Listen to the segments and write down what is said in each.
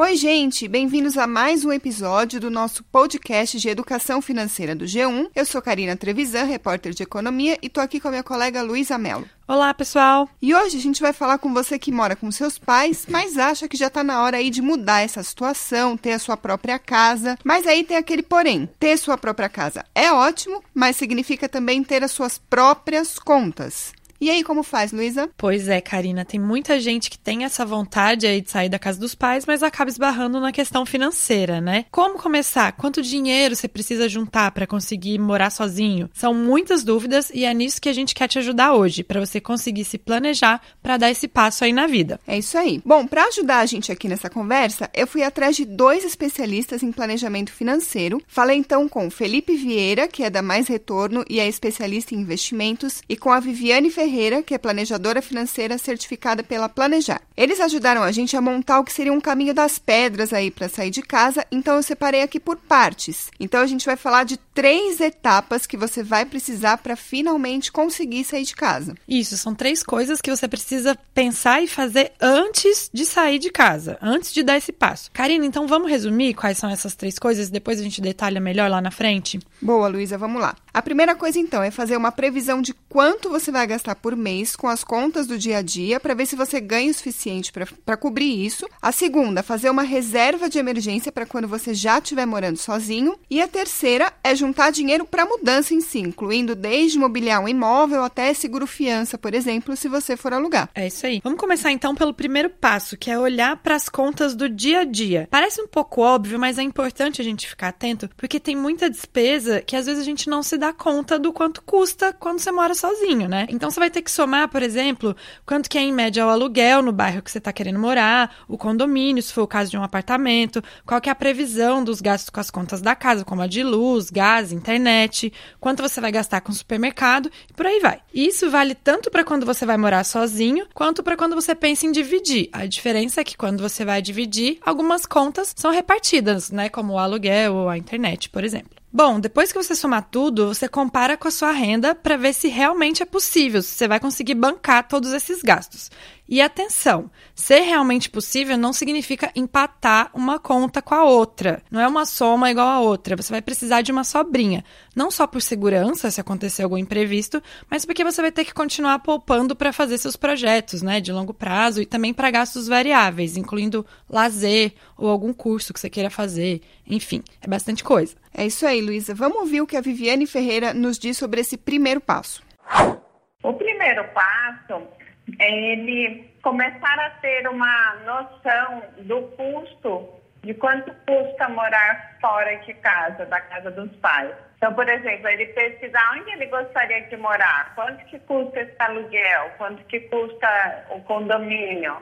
Oi, gente, bem-vindos a mais um episódio do nosso podcast de educação financeira do G1. Eu sou Karina Trevisan, repórter de economia, e tô aqui com a minha colega Luísa Mello. Olá, pessoal! E hoje a gente vai falar com você que mora com seus pais, mas acha que já tá na hora aí de mudar essa situação, ter a sua própria casa. Mas aí tem aquele porém: ter sua própria casa é ótimo, mas significa também ter as suas próprias contas. E aí, como faz, Luísa? Pois é, Karina, tem muita gente que tem essa vontade aí de sair da casa dos pais, mas acaba esbarrando na questão financeira, né? Como começar? Quanto dinheiro você precisa juntar para conseguir morar sozinho? São muitas dúvidas e é nisso que a gente quer te ajudar hoje, para você conseguir se planejar para dar esse passo aí na vida. É isso aí. Bom, para ajudar a gente aqui nessa conversa, eu fui atrás de dois especialistas em planejamento financeiro. Falei então com Felipe Vieira, que é da Mais Retorno e é especialista em investimentos, e com a Viviane Ferreira Ferreira, que é planejadora financeira certificada pela Planejar. Eles ajudaram a gente a montar o que seria um caminho das pedras aí para sair de casa, então eu separei aqui por partes. Então a gente vai falar de três etapas que você vai precisar para finalmente conseguir sair de casa. Isso, são três coisas que você precisa pensar e fazer antes de sair de casa, antes de dar esse passo. Karina, então vamos resumir quais são essas três coisas, depois a gente detalha melhor lá na frente? Boa, Luísa, vamos lá. A primeira coisa então é fazer uma previsão de quanto você vai gastar por mês com as contas do dia a dia para ver se você ganha o suficiente para cobrir isso. A segunda, fazer uma reserva de emergência para quando você já estiver morando sozinho. E a terceira é juntar dinheiro para mudança em si, incluindo desde mobiliar um imóvel até seguro fiança, por exemplo, se você for alugar. É isso aí. Vamos começar então pelo primeiro passo, que é olhar para as contas do dia a dia. Parece um pouco óbvio, mas é importante a gente ficar atento, porque tem muita despesa que às vezes a gente não se dá conta do quanto custa quando você mora sozinho, né? Então você vai ter que somar, por exemplo, quanto que é em média o aluguel no bairro que você está querendo morar, o condomínio, se for o caso de um apartamento, qual que é a previsão dos gastos com as contas da casa, como a de luz, gás, internet, quanto você vai gastar com o supermercado e por aí vai. Isso vale tanto para quando você vai morar sozinho, quanto para quando você pensa em dividir. A diferença é que quando você vai dividir, algumas contas são repartidas, né, como o aluguel ou a internet, por exemplo. Bom, depois que você somar tudo, você compara com a sua renda para ver se realmente é possível, se você vai conseguir bancar todos esses gastos. E atenção, ser realmente possível não significa empatar uma conta com a outra. Não é uma soma igual a outra. Você vai precisar de uma sobrinha. Não só por segurança, se acontecer algum imprevisto, mas porque você vai ter que continuar poupando para fazer seus projetos, né, de longo prazo e também para gastos variáveis, incluindo lazer ou algum curso que você queira fazer. Enfim, é bastante coisa. É isso aí, Luísa. Vamos ouvir o que a Viviane Ferreira nos diz sobre esse primeiro passo. O primeiro passo ele começar a ter uma noção do custo, de quanto custa morar fora de casa, da casa dos pais. Então, por exemplo, ele pesquisar onde ele gostaria de morar, quanto que custa esse aluguel, quanto que custa o condomínio,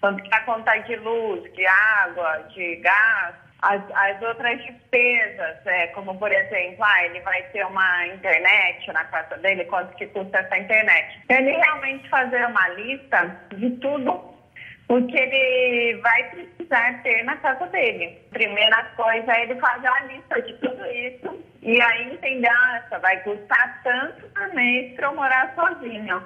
quanto que a conta de luz, de água, de gás, as, as outras despesas, é, como por exemplo, ah, ele vai ter uma internet na casa dele, quanto que custa essa internet. Ele realmente fazer uma lista de tudo o que ele vai precisar ter na casa dele. Primeira coisa é ele fazer uma lista de tudo isso e aí entender, ah, vai custar tanto por mês para eu morar sozinho.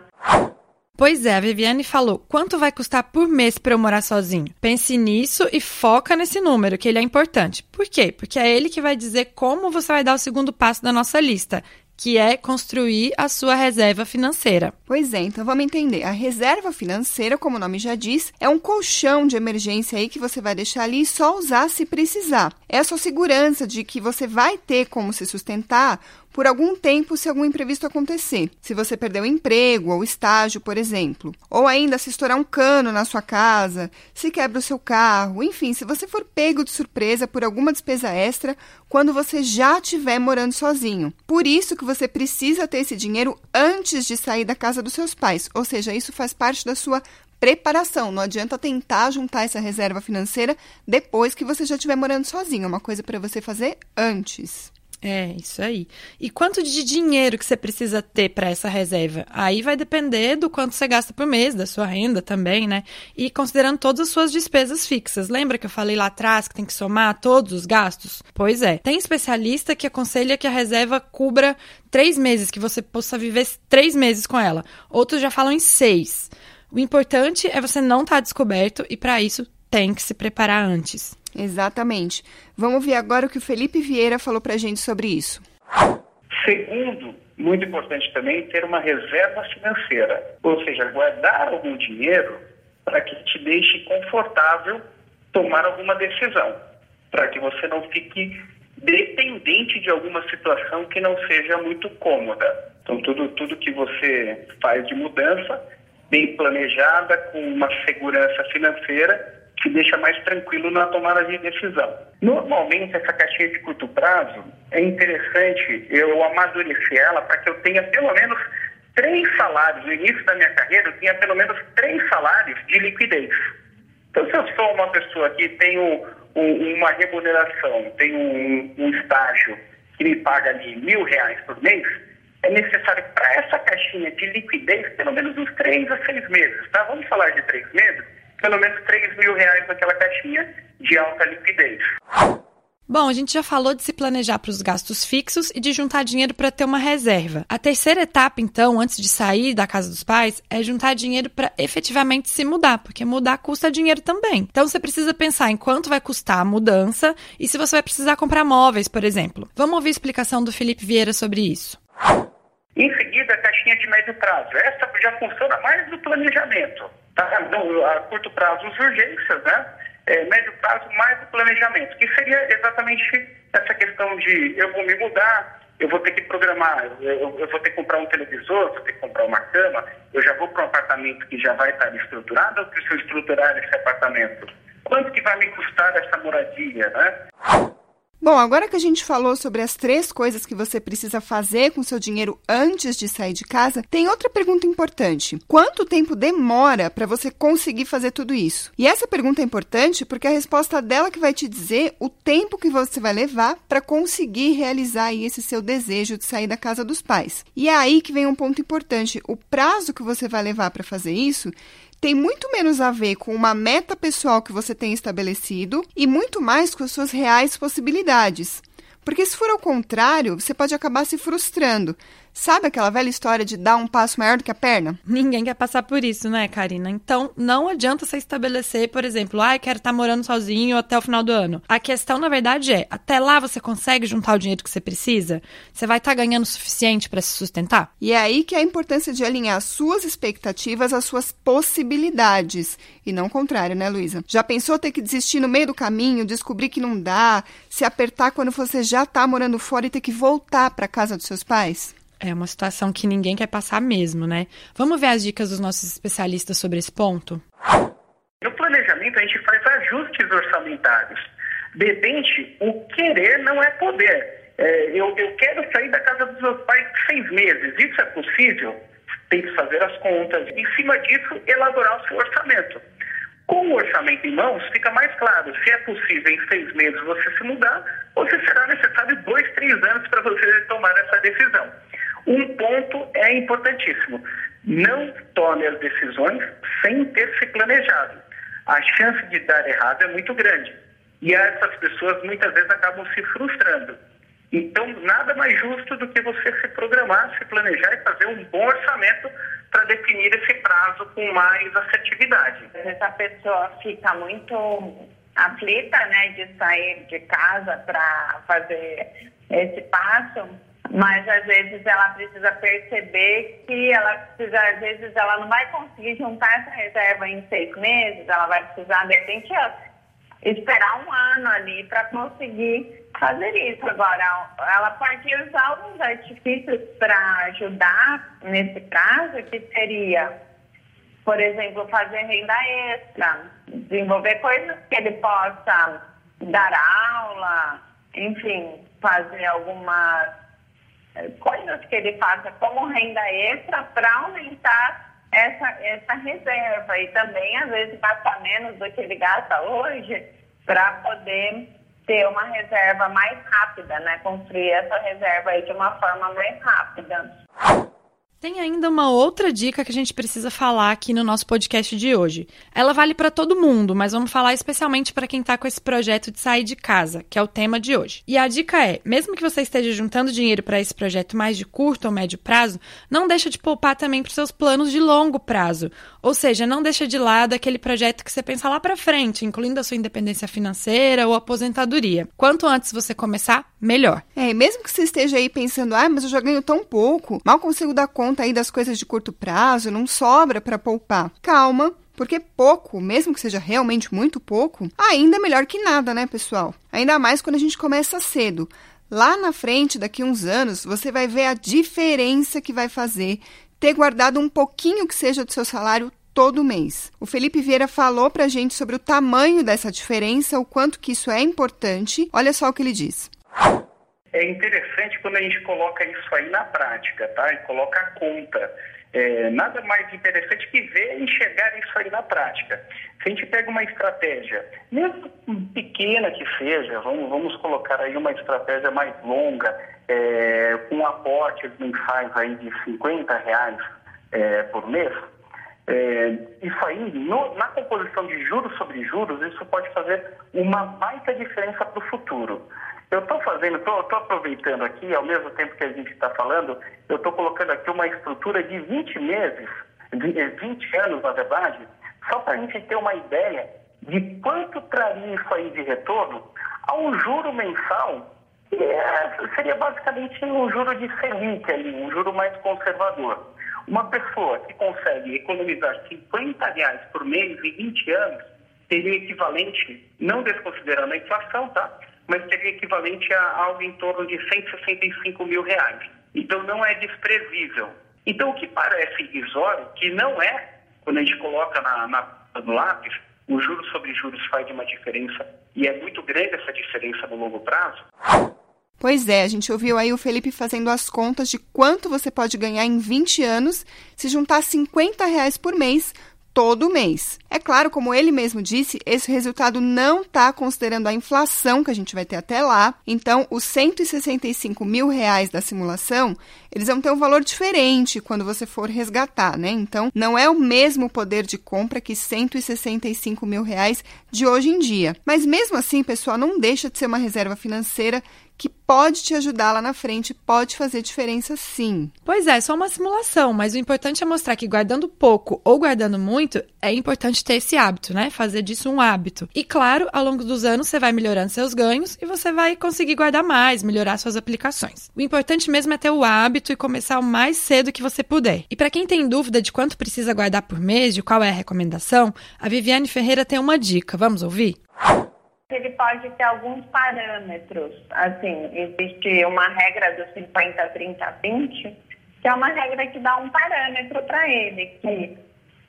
Pois é, a Viviane falou: quanto vai custar por mês para eu morar sozinho? Pense nisso e foca nesse número, que ele é importante. Por quê? Porque é ele que vai dizer como você vai dar o segundo passo da nossa lista que é construir a sua reserva financeira. Pois é, então vamos entender. A reserva financeira, como o nome já diz, é um colchão de emergência aí que você vai deixar ali e só usar se precisar. É a sua segurança de que você vai ter como se sustentar por algum tempo se algum imprevisto acontecer. Se você perder o emprego ou estágio, por exemplo. Ou ainda se estourar um cano na sua casa, se quebra o seu carro, enfim, se você for pego de surpresa por alguma despesa extra quando você já estiver morando sozinho. Por isso que você precisa ter esse dinheiro antes de sair da casa dos seus pais. Ou seja, isso faz parte da sua preparação. Não adianta tentar juntar essa reserva financeira depois que você já estiver morando sozinho. É uma coisa para você fazer antes. É, isso aí. E quanto de dinheiro que você precisa ter para essa reserva? Aí vai depender do quanto você gasta por mês, da sua renda também, né? E considerando todas as suas despesas fixas. Lembra que eu falei lá atrás que tem que somar todos os gastos? Pois é. Tem especialista que aconselha que a reserva cubra três meses, que você possa viver três meses com ela. Outros já falam em seis. O importante é você não estar tá descoberto e, para isso, tem que se preparar antes. Exatamente. Vamos ver agora o que o Felipe Vieira falou para a gente sobre isso. Segundo, muito importante também ter uma reserva financeira, ou seja, guardar algum dinheiro para que te deixe confortável tomar alguma decisão, para que você não fique dependente de alguma situação que não seja muito cômoda. Então, tudo, tudo que você faz de mudança, bem planejada, com uma segurança financeira, te deixa mais tranquilo na tomada de decisão. Normalmente, essa caixinha de curto prazo, é interessante eu amadurecer ela para que eu tenha pelo menos três salários. No início da minha carreira, eu tinha pelo menos três salários de liquidez. Então, se eu sou uma pessoa que tem um, um, uma remuneração, tem um, um estágio que me paga ali mil reais por mês, é necessário para essa caixinha de liquidez pelo menos uns três a seis meses, tá? Vamos falar de três meses, pelo menos três mil reais naquela caixinha de alta liquidez. Bom, a gente já falou de se planejar para os gastos fixos e de juntar dinheiro para ter uma reserva. A terceira etapa, então, antes de sair da casa dos pais, é juntar dinheiro para efetivamente se mudar, porque mudar custa dinheiro também. Então você precisa pensar em quanto vai custar a mudança e se você vai precisar comprar móveis, por exemplo. Vamos ouvir a explicação do Felipe Vieira sobre isso. Em seguida, a caixinha de médio prazo. Essa já funciona mais no planejamento. Tá? No, a curto prazo, as urgências, né? é, médio prazo mais o planejamento, que seria exatamente essa questão de eu vou me mudar, eu vou ter que programar, eu, eu, vou ter que comprar um televisor, vou ter que comprar uma cama, eu já vou para um apartamento que já vai estar estruturado ou preciso estruturar esse apartamento? Quanto que vai me custar essa moradia, né? Bom, agora que a gente falou sobre as três coisas que você precisa fazer com seu dinheiro antes de sair de casa, tem outra pergunta importante. Quanto tempo demora para você conseguir fazer tudo isso? E essa pergunta é importante porque a resposta dela que vai te dizer o tempo que você vai levar para conseguir realizar esse seu desejo de sair da casa dos pais. E é aí que vem um ponto importante. O prazo que você vai levar para fazer isso tem muito menos a ver com uma meta pessoal que você tem estabelecido e muito mais com as suas reais possibilidades. Porque se for ao contrário, você pode acabar se frustrando, Sabe aquela velha história de dar um passo maior do que a perna? Ninguém quer passar por isso, né, Karina? Então, não adianta você estabelecer, por exemplo, ah, quero estar morando sozinho até o final do ano. A questão, na verdade, é: até lá você consegue juntar o dinheiro que você precisa? Você vai estar ganhando o suficiente para se sustentar? E é aí que é a importância de alinhar as suas expectativas às suas possibilidades. E não o contrário, né, Luísa? Já pensou ter que desistir no meio do caminho, descobrir que não dá, se apertar quando você já está morando fora e ter que voltar para casa dos seus pais? É uma situação que ninguém quer passar mesmo, né? Vamos ver as dicas dos nossos especialistas sobre esse ponto? No planejamento, a gente faz ajustes orçamentários. De repente, o querer não é poder. É, eu, eu quero sair da casa dos meus pais seis meses. Isso é possível? Tem que fazer as contas. Em cima disso, elaborar o seu orçamento. Com o orçamento em mãos, fica mais claro se é possível em seis meses você se mudar ou se será necessário dois, três anos para você tomar essa decisão. Um ponto é importantíssimo: não tome as decisões sem ter se planejado. A chance de dar errado é muito grande. E essas pessoas muitas vezes acabam se frustrando. Então, nada mais justo do que você se programar, se planejar e fazer um bom orçamento para definir esse prazo com mais assertividade. Essa pessoa fica muito aflita, né, de sair de casa para fazer esse passo, mas às vezes ela precisa perceber que ela precisa, às vezes ela não vai conseguir juntar essa reserva em seis meses, ela vai precisar, de repente, esperar um ano ali para conseguir fazer isso. Agora, ela pode usar alguns artifícios para ajudar nesse prazo, que seria, por exemplo, fazer renda extra, desenvolver coisas que ele possa dar aula, enfim, fazer algumas coisas que ele faça como renda extra para aumentar essa, essa reserva e também, às vezes, gastar menos do que ele gasta hoje para poder ter uma reserva mais rápida, né? Construir essa reserva aí de uma forma mais rápida. Tem ainda uma outra dica que a gente precisa falar aqui no nosso podcast de hoje. Ela vale para todo mundo, mas vamos falar especialmente para quem está com esse projeto de sair de casa, que é o tema de hoje. E a dica é, mesmo que você esteja juntando dinheiro para esse projeto mais de curto ou médio prazo, não deixa de poupar também para seus planos de longo prazo. Ou seja, não deixa de lado aquele projeto que você pensa lá para frente, incluindo a sua independência financeira ou aposentadoria. Quanto antes você começar, melhor. É, mesmo que você esteja aí pensando, ah, mas eu já ganho tão pouco, mal consigo dar conta aí das coisas de curto prazo, não sobra para poupar. Calma, porque pouco, mesmo que seja realmente muito pouco, ainda é melhor que nada, né, pessoal? Ainda mais quando a gente começa cedo. Lá na frente, daqui uns anos, você vai ver a diferença que vai fazer ter guardado um pouquinho que seja do seu salário todo mês. O Felipe Vieira falou pra gente sobre o tamanho dessa diferença, o quanto que isso é importante. Olha só o que ele diz. É interessante quando a gente coloca isso aí na prática, tá? E coloca a conta. É, nada mais interessante que ver e enxergar isso aí na prática. Se a gente pega uma estratégia, mesmo pequena que seja, vamos, vamos colocar aí uma estratégia mais longa, é, com aportes mensais aí de 50 reais é, por mês, é, isso aí, no, na composição de juros sobre juros, isso pode fazer uma baita diferença para o futuro. Eu estou fazendo, estou aproveitando aqui, ao mesmo tempo que a gente está falando, eu estou colocando aqui uma estrutura de 20 meses, de 20 anos, na verdade, só para a gente ter uma ideia de quanto traria isso aí de retorno a um juro mensal, que é, seria basicamente um juro de Selic ali, um juro mais conservador. Uma pessoa que consegue economizar 50 reais por mês em 20 anos, teria equivalente, não desconsiderando a inflação, tá? Mas seria equivalente a algo em torno de 165 mil reais. Então não é desprezível. Então o que parece irrisório, que não é, quando a gente coloca na, na, no lápis, o juros sobre juros faz uma diferença e é muito grande essa diferença no longo prazo. Pois é, a gente ouviu aí o Felipe fazendo as contas de quanto você pode ganhar em 20 anos se juntar 50 reais por mês todo mês. É claro, como ele mesmo disse, esse resultado não está considerando a inflação que a gente vai ter até lá. Então, os 165 mil reais da simulação, eles vão ter um valor diferente quando você for resgatar, né? Então, não é o mesmo poder de compra que 165 mil reais de hoje em dia. Mas mesmo assim, pessoal, não deixa de ser uma reserva financeira que pode te ajudar lá na frente, pode fazer diferença sim. Pois é, só uma simulação, mas o importante é mostrar que guardando pouco ou guardando muito, é importante ter esse hábito, né? Fazer disso um hábito. E claro, ao longo dos anos você vai melhorando seus ganhos e você vai conseguir guardar mais, melhorar suas aplicações. O importante mesmo é ter o hábito e começar o mais cedo que você puder. E para quem tem dúvida de quanto precisa guardar por mês, de qual é a recomendação, a Viviane Ferreira tem uma dica. Vamos ouvir? Ele pode ter alguns parâmetros. Assim, existe uma regra do 50, 30, 20, que é uma regra que dá um parâmetro para ele, que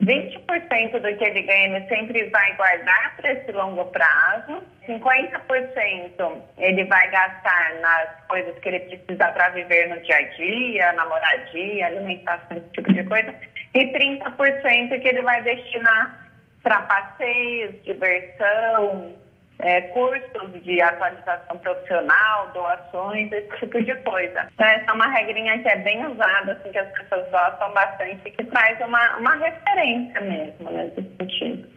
20% do que ele ganha ele sempre vai guardar para esse longo prazo, 50% ele vai gastar nas coisas que ele precisa para viver no dia a dia, na moradia, alimentação, esse tipo de coisa, e 30% que ele vai destinar para passeios, diversão, é, cursos de atualização profissional, doações, esse tipo de coisa. Então, essa é uma regrinha que é bem usada, assim, que as pessoas gostam bastante, que traz uma, uma referência mesmo nesse sentido.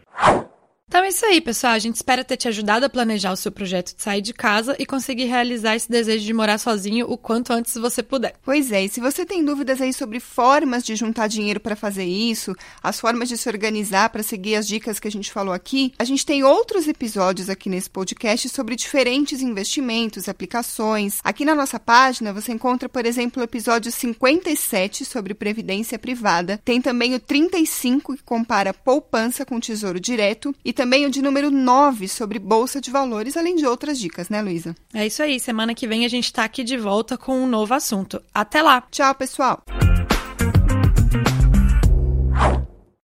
Então é isso aí, pessoal. A gente espera ter te ajudado a planejar o seu projeto de sair de casa e conseguir realizar esse desejo de morar sozinho o quanto antes você puder. Pois é, e se você tem dúvidas aí sobre formas de juntar dinheiro para fazer isso, as formas de se organizar para seguir as dicas que a gente falou aqui, a gente tem outros episódios aqui nesse podcast sobre diferentes investimentos, aplicações. Aqui na nossa página você encontra, por exemplo, o episódio 57 sobre previdência privada. Tem também o 35 que compara poupança com tesouro direto e também o de número 9 sobre Bolsa de Valores, além de outras dicas, né, Luísa? É isso aí. Semana que vem a gente está aqui de volta com um novo assunto. Até lá! Tchau, pessoal!